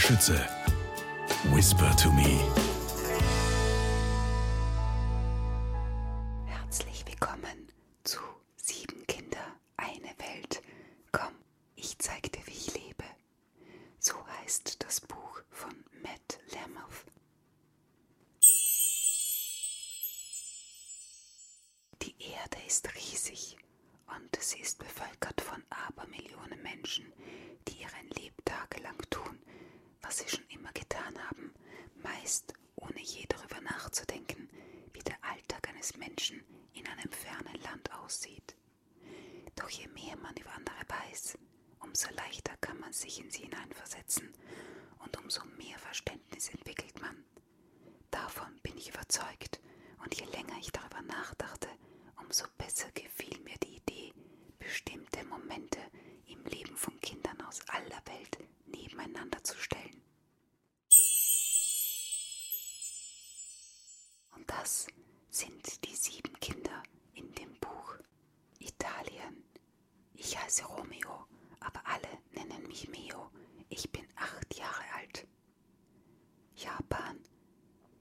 Schütze. Whisper to me. Herzlich willkommen zu Sieben Kinder, eine Welt. Komm, ich zeig dir, wie ich lebe. So heißt das Buch von Matt Lamouth. Die Erde ist riesig und sie ist bevölkert von Abermillionen Menschen, die ihren Lebtag lang tun, was sie schon immer getan haben, meist ohne je darüber nachzudenken, wie der Alltag eines Menschen in einem fernen Land aussieht. Doch je mehr man über andere weiß, umso leichter kann man sich in sie hineinversetzen und umso mehr Verständnis entwickelt man. Davon bin ich überzeugt, und je länger ich darüber nachdachte, umso besser gefiel mir die Idee, bestimmte Momente im Leben von Kindern aus aller Welt nebeneinander zu stellen. Das sind die sieben Kinder in dem Buch. Italien. Ich heiße Romeo, aber alle nennen mich Meo. Ich bin acht Jahre alt. Japan.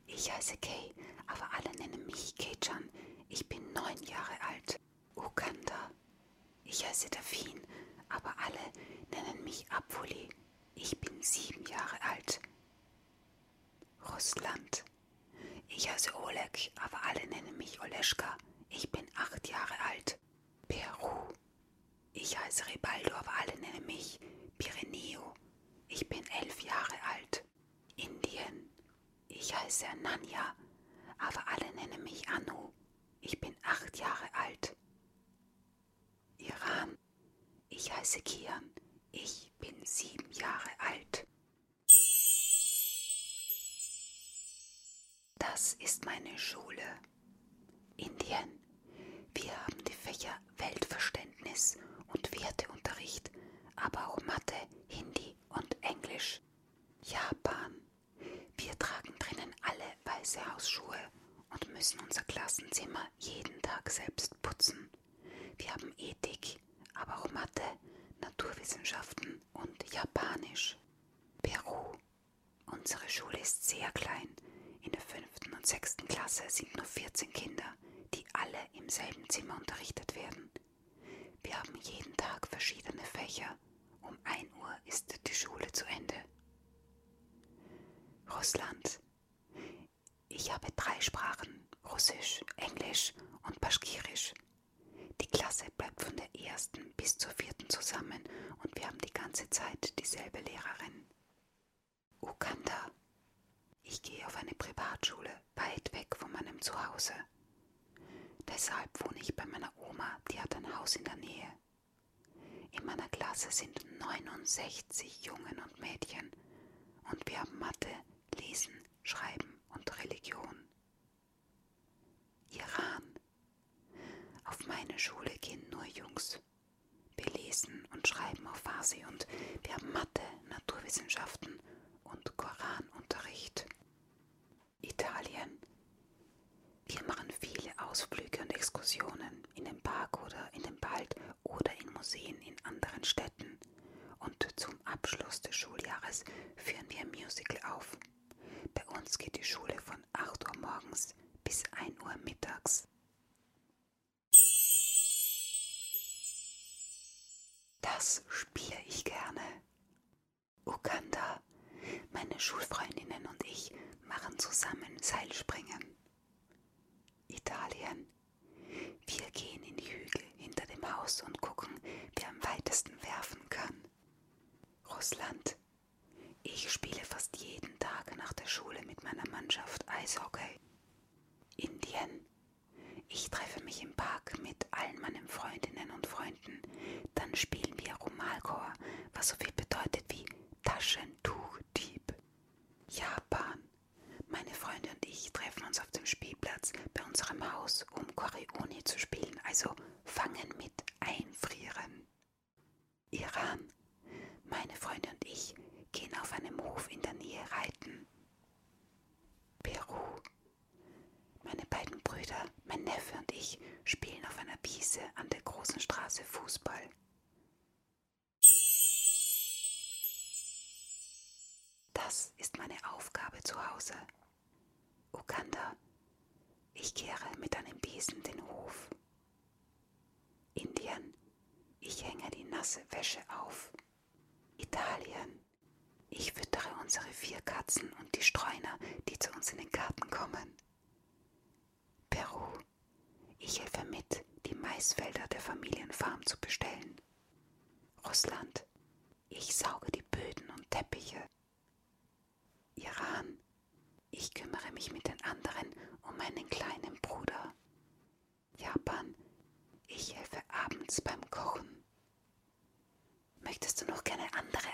Ich heiße Kei, aber alle nennen mich Kei-chan. Ich bin neun Jahre alt. Uganda. Ich heiße Delfin, aber alle nennen mich Apfuli. Ich bin sieben Jahre alt. Russland. Ich heiße Oleg, aber alle nennen mich Oleschka. Ich bin acht Jahre alt. Peru. Ich heiße Ribaldo, aber alle nennen mich Pireneo. Ich bin elf Jahre alt. Indien. Ich heiße Ananya, aber alle nennen mich Anu. Ich bin acht Jahre alt. Iran. Ich heiße Kian. Ich bin sieben Jahre alt. Das ist meine Schule. Indien. Wir haben die Fächer Weltverständnis und Werteunterricht, aber auch Mathe, Hindi und Englisch. Japan. Wir tragen drinnen alle weiße Hausschuhe und müssen unser Klassenzimmer jeden Tag selbst putzen. Wir haben Ethik, aber auch Mathe, Naturwissenschaften und Japanisch. Peru. Unsere Schule ist sehr klein. In der fünften und sechsten Klasse sind nur 14 Kinder, die alle im selben Zimmer unterrichtet werden. Wir haben jeden Tag verschiedene Fächer. Um 1 Uhr ist die Schule zu Ende. Russland. Ich habe drei Sprachen, Russisch, Englisch und Baschkirisch. Die Klasse bleibt von der ersten bis zur vierten zusammen und wir haben die ganze Zeit dieselbe Lehrerin. Uganda. Ich gehe auf eine Privatschule, weit weg von meinem Zuhause. Deshalb wohne ich bei meiner Oma, die hat ein Haus in der Nähe. In meiner Klasse sind 69 Jungen und Mädchen und wir haben Mathe, Lesen, Schreiben und Religion. Iran. Auf meine Schule gehen nur Jungs. Wir lesen und schreiben auf Farsi und wir haben Mathe, Naturwissenschaften und Koranunterricht. Italien. Wir machen viele Ausflüge und Exkursionen in den Park oder in den Wald oder in Museen in anderen Städten. Und zum Abschluss des Schuljahres führen wir ein Musical auf. Bei uns geht die Schule von 8 Uhr morgens bis 1 Uhr mittags. Das spiele ich gerne. Uganda. Meine Schulfreundinnen und ich machen zusammen Seilspringen. Italien. Wir gehen in die Hügel hinter dem Haus und gucken, wer am weitesten werfen kann. Russland. Ich spiele fast jeden Tag nach der Schule mit meiner Mannschaft Eishockey. Indien. Ich treffe mich im Park mit allen meinen Freundinnen und Freunden. Dann spielen wir Rumalchor, was so viel bedeutet wie Taschentuchdieb. Japan. Meine Freunde und ich treffen uns auf dem Spielplatz bei unserem Haus, um Korioni zu spielen, also fangen mit einfrieren. Iran. Meine Freunde und ich gehen auf einem Hof in der Nähe reiten. Peru. Meine beiden Brüder, mein Neffe und ich spielen auf einer Wiese an der großen Straße Fußball. Das ist meine Aufgabe zu Hause. Uganda, ich kehre mit einem Besen den Hof. Indien, ich hänge die nasse Wäsche auf. Italien, ich füttere unsere vier Katzen und die Streuner, die zu uns in den Garten kommen. Peru, ich helfe mit, die Maisfelder der Familienfarm zu bestellen. Russland, ich sauge die Böden und Teppiche. Iran, ich kümmere mich mit den anderen um meinen kleinen Bruder. Japan, ich helfe abends beim Kochen. Möchtest du noch gerne andere